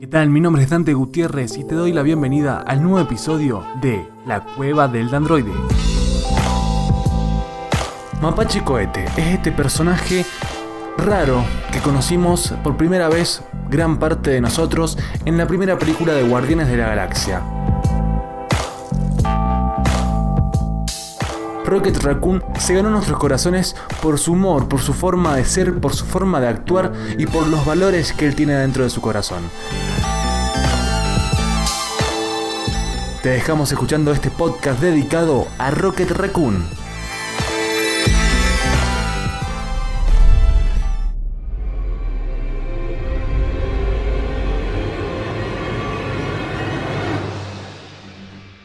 ¿Qué tal? Mi nombre es Dante Gutiérrez y te doy la bienvenida al nuevo episodio de La Cueva del Androide. Mapache Cohete es este personaje raro que conocimos por primera vez gran parte de nosotros en la primera película de Guardianes de la Galaxia. Rocket Raccoon se ganó nuestros corazones por su humor, por su forma de ser, por su forma de actuar y por los valores que él tiene dentro de su corazón. Te dejamos escuchando este podcast dedicado a Rocket Raccoon.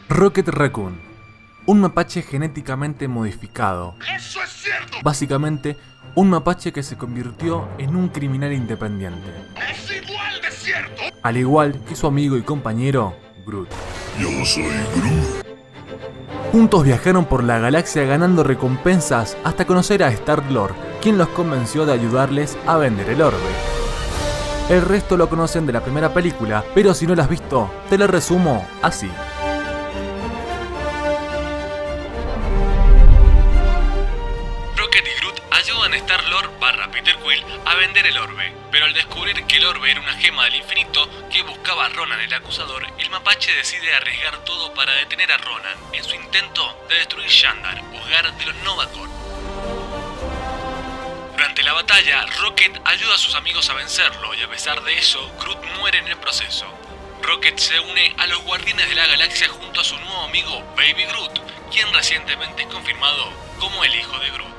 Rocket Raccoon, un mapache genéticamente modificado. ¡Eso es cierto! Básicamente, un mapache que se convirtió en un criminal independiente, ¡Es igual de cierto! al igual que su amigo y compañero Groot. Yo soy Groot. Juntos viajaron por la galaxia ganando recompensas hasta conocer a Star-Lord, quien los convenció de ayudarles a vender el orbe. El resto lo conocen de la primera película, pero si no lo has visto, te lo resumo así. Star-Lord barra Peter Quill a vender el orbe, pero al descubrir que el orbe era una gema del infinito que buscaba a Ronan el acusador, el mapache decide arriesgar todo para detener a Ronan en su intento de destruir Shandar, hogar de los Novacor. Durante la batalla, Rocket ayuda a sus amigos a vencerlo y a pesar de eso, Groot muere en el proceso. Rocket se une a los Guardianes de la Galaxia junto a su nuevo amigo Baby Groot, quien recientemente es confirmado como el hijo de Groot.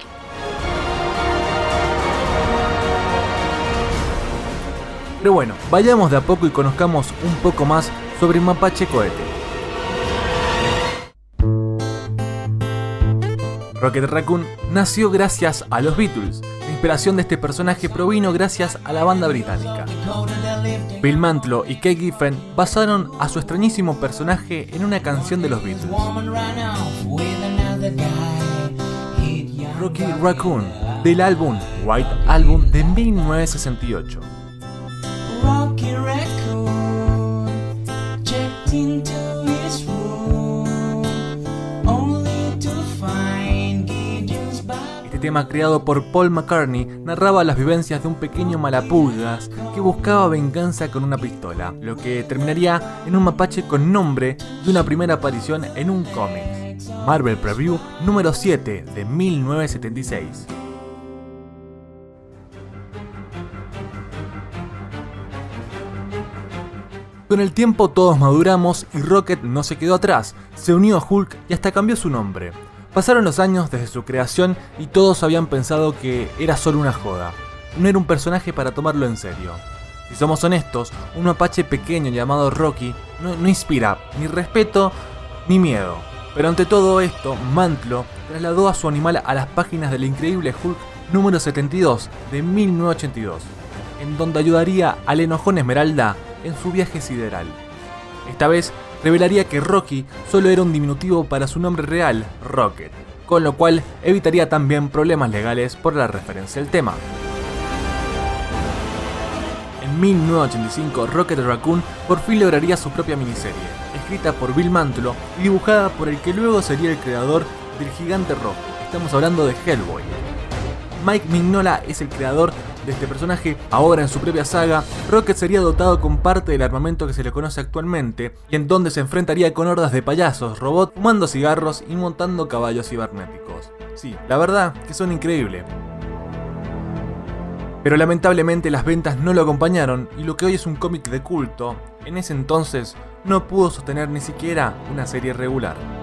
Pero bueno, vayamos de a poco y conozcamos un poco más sobre Mapache Cohete. Rocket Raccoon nació gracias a los Beatles. La inspiración de este personaje provino gracias a la banda británica. Bill Mantlo y Kate Giffen basaron a su extrañísimo personaje en una canción de los Beatles. Rocky Raccoon, del álbum White Album de 1968. Este tema creado por Paul McCartney narraba las vivencias de un pequeño malapulgas que buscaba venganza con una pistola, lo que terminaría en un mapache con nombre de una primera aparición en un cómic. Marvel Preview número 7 de 1976. Con el tiempo todos maduramos y Rocket no se quedó atrás, se unió a Hulk y hasta cambió su nombre. Pasaron los años desde su creación y todos habían pensado que era solo una joda. No era un personaje para tomarlo en serio. Si somos honestos, un mapache pequeño llamado Rocky no, no inspira ni respeto ni miedo. Pero ante todo esto, Mantlo trasladó a su animal a las páginas del increíble Hulk número 72 de 1982, en donde ayudaría al enojón Esmeralda en su viaje sideral. Esta vez revelaría que Rocky solo era un diminutivo para su nombre real, Rocket, con lo cual evitaría también problemas legales por la referencia al tema. En 1985, Rocket Raccoon por fin lograría su propia miniserie, escrita por Bill Mantlo y dibujada por el que luego sería el creador del Gigante Rojo. Estamos hablando de Hellboy. Mike Mignola es el creador de este personaje. Ahora en su propia saga, Rocket sería dotado con parte del armamento que se le conoce actualmente y en donde se enfrentaría con hordas de payasos, robots, fumando cigarros y montando caballos cibernéticos. Sí, la verdad que son increíbles. Pero lamentablemente las ventas no lo acompañaron y lo que hoy es un cómic de culto, en ese entonces no pudo sostener ni siquiera una serie regular.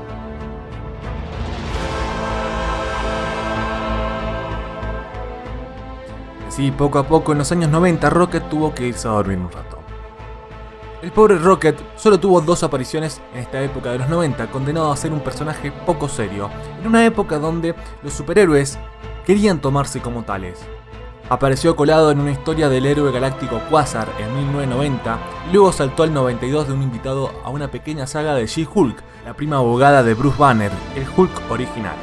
Sí, poco a poco en los años 90 Rocket tuvo que irse a dormir un rato. El pobre Rocket solo tuvo dos apariciones en esta época de los 90, condenado a ser un personaje poco serio, en una época donde los superhéroes querían tomarse como tales. Apareció colado en una historia del héroe galáctico Quasar en 1990 y luego saltó al 92 de un invitado a una pequeña saga de She-Hulk, la prima abogada de Bruce Banner, el Hulk original.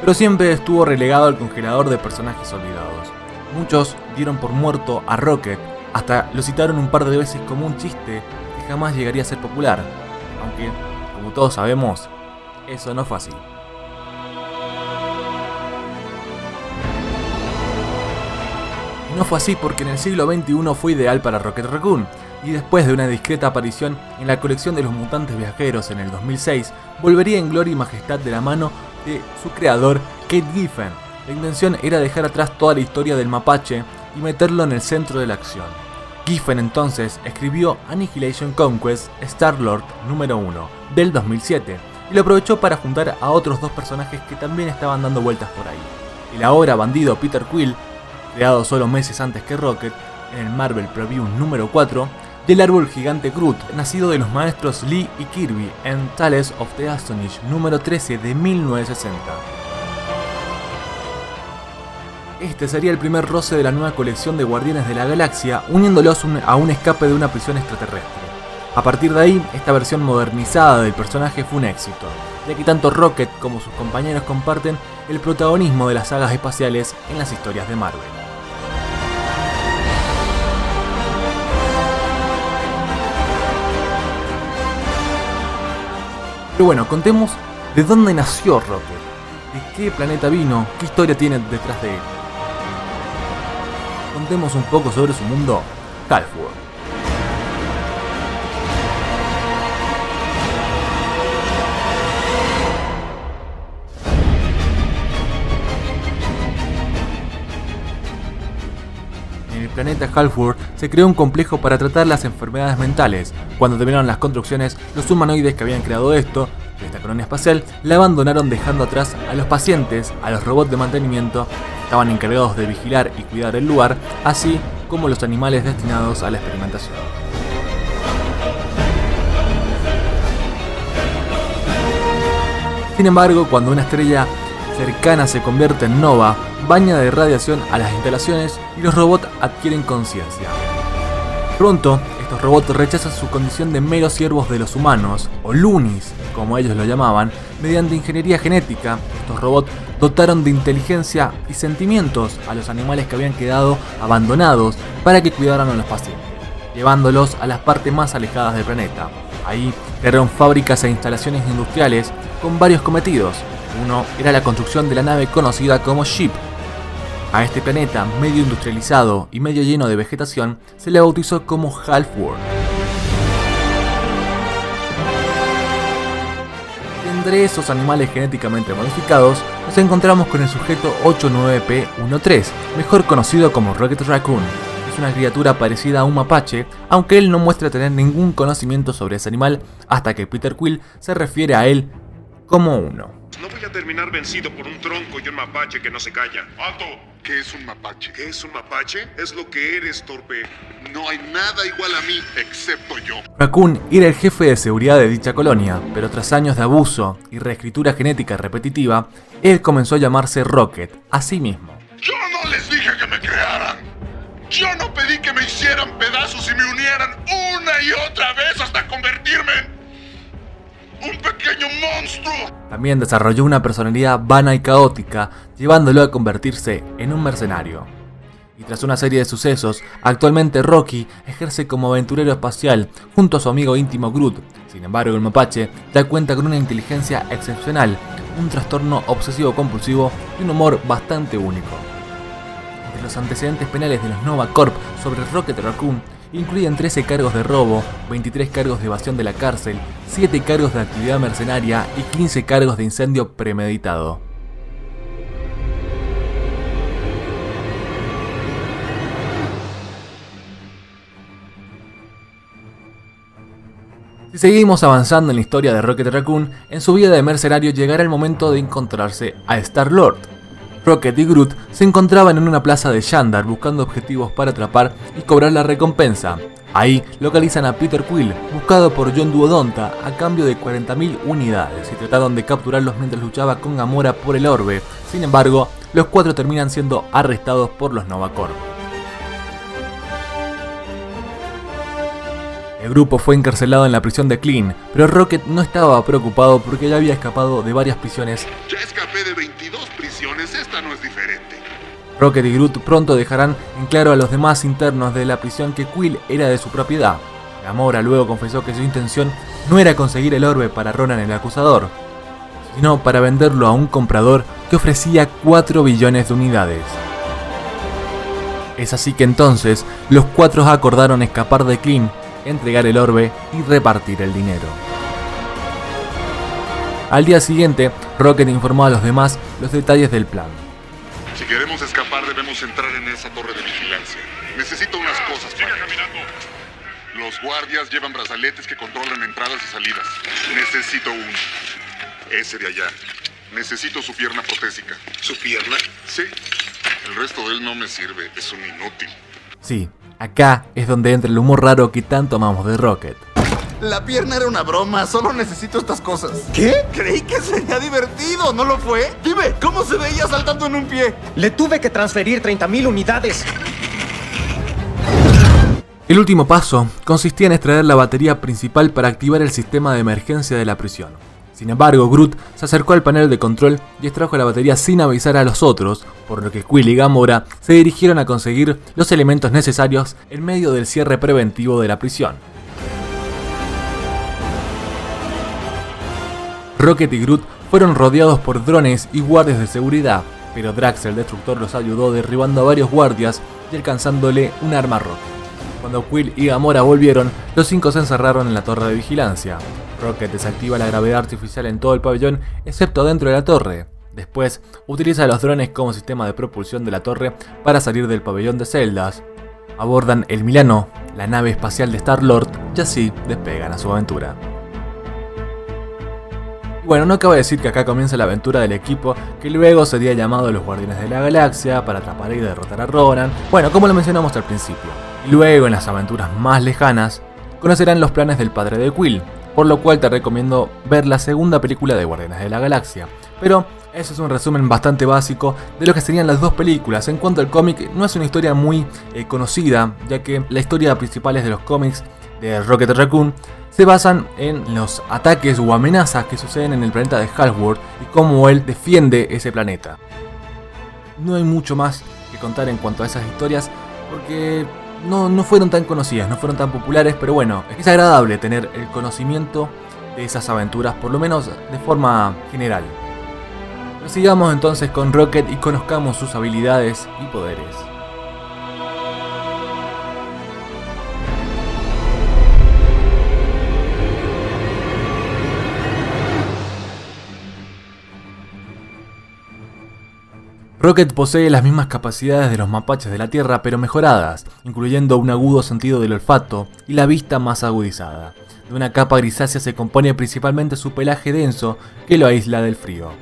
Pero siempre estuvo relegado al congelador de personajes olvidados. Muchos dieron por muerto a Rocket Hasta lo citaron un par de veces como un chiste que jamás llegaría a ser popular, aunque, como todos sabemos, eso no fue así. No fue así porque en el siglo XXI fue ideal para Rocket Raccoon, y después de una discreta aparición en la colección de los mutantes viajeros en el 2006, volvería en gloria y majestad de la mano de su creador, Kate Giffen. La intención era dejar atrás toda la historia del mapache y meterlo en el centro de la acción. Giffen entonces escribió Annihilation Conquest Star-Lord número 1 del 2007 y lo aprovechó para juntar a otros dos personajes que también estaban dando vueltas por ahí. El ahora bandido Peter Quill, creado solo meses antes que Rocket, en el Marvel Preview número 4, del árbol gigante Groot, nacido de los maestros Lee y Kirby en Tales of the Astonish número 13 de 1960. Este sería el primer roce de la nueva colección de Guardianes de la Galaxia, uniéndolos un- a un escape de una prisión extraterrestre. A partir de ahí, esta versión modernizada del personaje fue un éxito, ya que tanto Rocket como sus compañeros comparten el protagonismo de las sagas espaciales en las historias de Marvel. Pero bueno, contemos de dónde nació Rocket, de qué planeta vino, qué historia tiene detrás de él. Contemos un poco sobre su mundo, Halfworld. En el planeta Halfworld se creó un complejo para tratar las enfermedades mentales. Cuando terminaron las construcciones, los humanoides que habían creado esto, esta colonia espacial, la abandonaron dejando atrás a los pacientes, a los robots de mantenimiento, estaban encargados de vigilar y cuidar el lugar, así como los animales destinados a la experimentación. Sin embargo, cuando una estrella cercana se convierte en nova, baña de radiación a las instalaciones y los robots adquieren conciencia. Pronto, estos robots rechazan su condición de meros siervos de los humanos, o lunis, como ellos lo llamaban, mediante ingeniería genética, estos robots dotaron de inteligencia y sentimientos a los animales que habían quedado abandonados para que cuidaran a los pacientes, llevándolos a las partes más alejadas del planeta. Ahí crearon fábricas e instalaciones industriales con varios cometidos. Uno era la construcción de la nave conocida como Ship, a este planeta, medio industrializado y medio lleno de vegetación, se le bautizó como Half-World. Entre esos animales genéticamente modificados, nos encontramos con el sujeto 89P13, mejor conocido como Rocket Raccoon. Es una criatura parecida a un mapache, aunque él no muestra tener ningún conocimiento sobre ese animal hasta que Peter Quill se refiere a él como uno. No voy a terminar vencido por un tronco y un mapache que no se calla. ¡Alto! ¿Qué es un mapache? ¿Qué es un mapache? Es lo que eres, torpe. No hay nada igual a mí, excepto yo. Raccoon era el jefe de seguridad de dicha colonia, pero tras años de abuso y reescritura genética repetitiva, él comenzó a llamarse Rocket, a sí mismo. Yo no les dije que me crearan. Yo no pedí que me hicieran pedazos y me unieran una y otra vez hasta convertirme en un pequeño monstruo. También desarrolló una personalidad vana y caótica, llevándolo a convertirse en un mercenario. Y tras una serie de sucesos, actualmente Rocky ejerce como aventurero espacial junto a su amigo íntimo Groot. Sin embargo, el mapache da cuenta con una inteligencia excepcional, un trastorno obsesivo compulsivo y un humor bastante único. Entre los antecedentes penales de los Nova Corp sobre Rocket Raccoon incluyen 13 cargos de robo, 23 cargos de evasión de la cárcel, 7 cargos de actividad mercenaria y 15 cargos de incendio premeditado. Seguimos avanzando en la historia de Rocket Raccoon, en su vida de mercenario llegará el momento de encontrarse a Star-Lord. Rocket y Groot se encontraban en una plaza de Shandar buscando objetivos para atrapar y cobrar la recompensa. Ahí localizan a Peter Quill, buscado por John Duodonta a cambio de 40.000 unidades y trataron de capturarlos mientras luchaba con Gamora por el orbe. Sin embargo, los cuatro terminan siendo arrestados por los Nova El grupo fue encarcelado en la prisión de Clean, pero Rocket no estaba preocupado porque ya había escapado de varias prisiones Ya escapé de 22 prisiones, esta no es diferente. Rocket y Groot pronto dejarán en claro a los demás internos de la prisión que Quill era de su propiedad. Gamora luego confesó que su intención no era conseguir el orbe para Ronan el acusador, sino para venderlo a un comprador que ofrecía 4 billones de unidades. Es así que entonces los cuatro acordaron escapar de Clean, entregar el orbe y repartir el dinero. Al día siguiente, Rocket informó a los demás los detalles del plan. Si queremos escapar, debemos entrar en esa torre de vigilancia. Necesito unas cosas. Siga caminando. Los guardias llevan brazaletes que controlan entradas y salidas. Necesito uno. Ese de allá. Necesito su pierna protésica. ¿Su pierna? Sí. El resto de él no me sirve. Es un inútil. Sí, acá es donde entra el humor raro que tanto amamos de Rocket. La pierna era una broma, solo necesito estas cosas. ¿Qué? Creí que sería divertido, ¿no lo fue? Dime, ¿cómo se veía saltando en un pie? Le tuve que transferir 30.000 unidades. El último paso consistía en extraer la batería principal para activar el sistema de emergencia de la prisión. Sin embargo, Groot se acercó al panel de control y extrajo la batería sin avisar a los otros, por lo que Quill y Gamora se dirigieron a conseguir los elementos necesarios en medio del cierre preventivo de la prisión. Rocket y Groot fueron rodeados por drones y guardias de seguridad, pero Drax el Destructor los ayudó derribando a varios guardias y alcanzándole un arma rota. Cuando Quill y Gamora volvieron, los cinco se encerraron en la torre de vigilancia. Rocket desactiva la gravedad artificial en todo el pabellón, excepto dentro de la torre. Después, utiliza los drones como sistema de propulsión de la torre para salir del pabellón de celdas. Abordan el Milano, la nave espacial de Star-Lord, y así despegan a su aventura. Bueno, no acabo de decir que acá comienza la aventura del equipo que luego sería llamado los Guardianes de la Galaxia para atrapar y derrotar a Ronan. Bueno, como lo mencionamos al principio. Luego, en las aventuras más lejanas, conocerán los planes del padre de Quill, por lo cual te recomiendo ver la segunda película de Guardianes de la Galaxia. Pero eso es un resumen bastante básico de lo que serían las dos películas. En cuanto al cómic, no es una historia muy eh, conocida, ya que la historia principal de los cómics de Rocket Raccoon se basan en los ataques o amenazas que suceden en el planeta de Halworld y cómo él defiende ese planeta. No hay mucho más que contar en cuanto a esas historias porque no, no fueron tan conocidas, no fueron tan populares, pero bueno, es agradable tener el conocimiento de esas aventuras, por lo menos de forma general. Sigamos entonces con Rocket y conozcamos sus habilidades y poderes. Rocket posee las mismas capacidades de los mapaches de la Tierra pero mejoradas, incluyendo un agudo sentido del olfato y la vista más agudizada. De una capa grisácea se compone principalmente su pelaje denso que lo aísla del frío.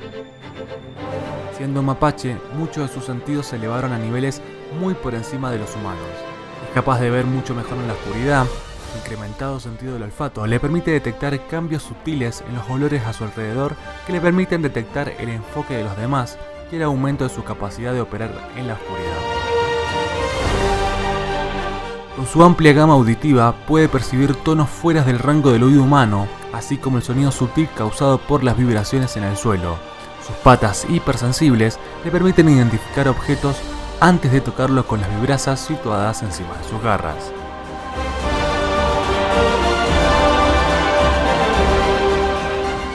Siendo mapache, muchos de sus sentidos se elevaron a niveles muy por encima de los humanos. Es capaz de ver mucho mejor en la oscuridad, incrementado sentido del olfato le permite detectar cambios sutiles en los olores a su alrededor que le permiten detectar el enfoque de los demás y el aumento de su capacidad de operar en la oscuridad. Con su amplia gama auditiva puede percibir tonos fuera del rango del oído humano, así como el sonido sutil causado por las vibraciones en el suelo. Sus patas hipersensibles le permiten identificar objetos antes de tocarlos con las vibrazas situadas encima de sus garras.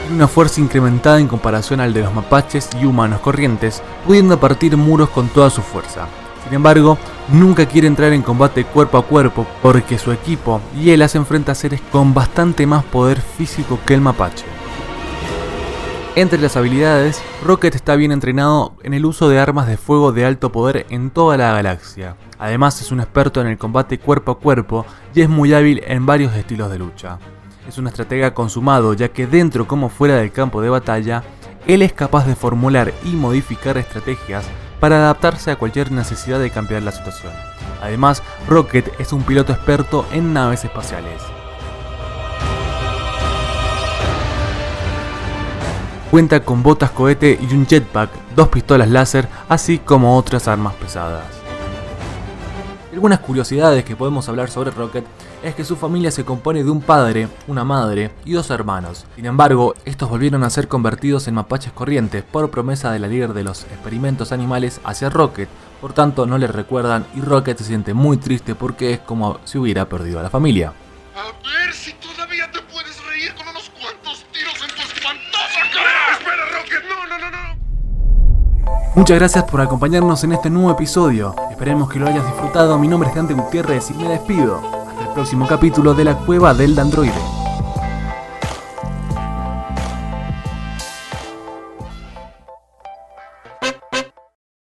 Tiene una fuerza incrementada en comparación al de los mapaches y humanos corrientes, pudiendo partir muros con toda su fuerza. Sin embargo, nunca quiere entrar en combate cuerpo a cuerpo porque su equipo y él se enfrenta a seres con bastante más poder físico que el mapache. Entre las habilidades, Rocket está bien entrenado en el uso de armas de fuego de alto poder en toda la galaxia. Además es un experto en el combate cuerpo a cuerpo y es muy hábil en varios estilos de lucha. Es un estratega consumado ya que dentro como fuera del campo de batalla, él es capaz de formular y modificar estrategias para adaptarse a cualquier necesidad de cambiar la situación. Además, Rocket es un piloto experto en naves espaciales. Cuenta con botas cohete y un jetpack, dos pistolas láser, así como otras armas pesadas. Algunas curiosidades que podemos hablar sobre Rocket es que su familia se compone de un padre, una madre y dos hermanos. Sin embargo, estos volvieron a ser convertidos en mapaches corrientes por promesa de la líder de los experimentos animales hacia Rocket, Por tanto, no le recuerdan y Rocket se siente muy triste porque es como si hubiera perdido a la familia. Muchas gracias por acompañarnos en este nuevo episodio. Esperemos que lo hayas disfrutado. Mi nombre es Dante Gutiérrez y me despido. Hasta el próximo capítulo de la Cueva del Androide.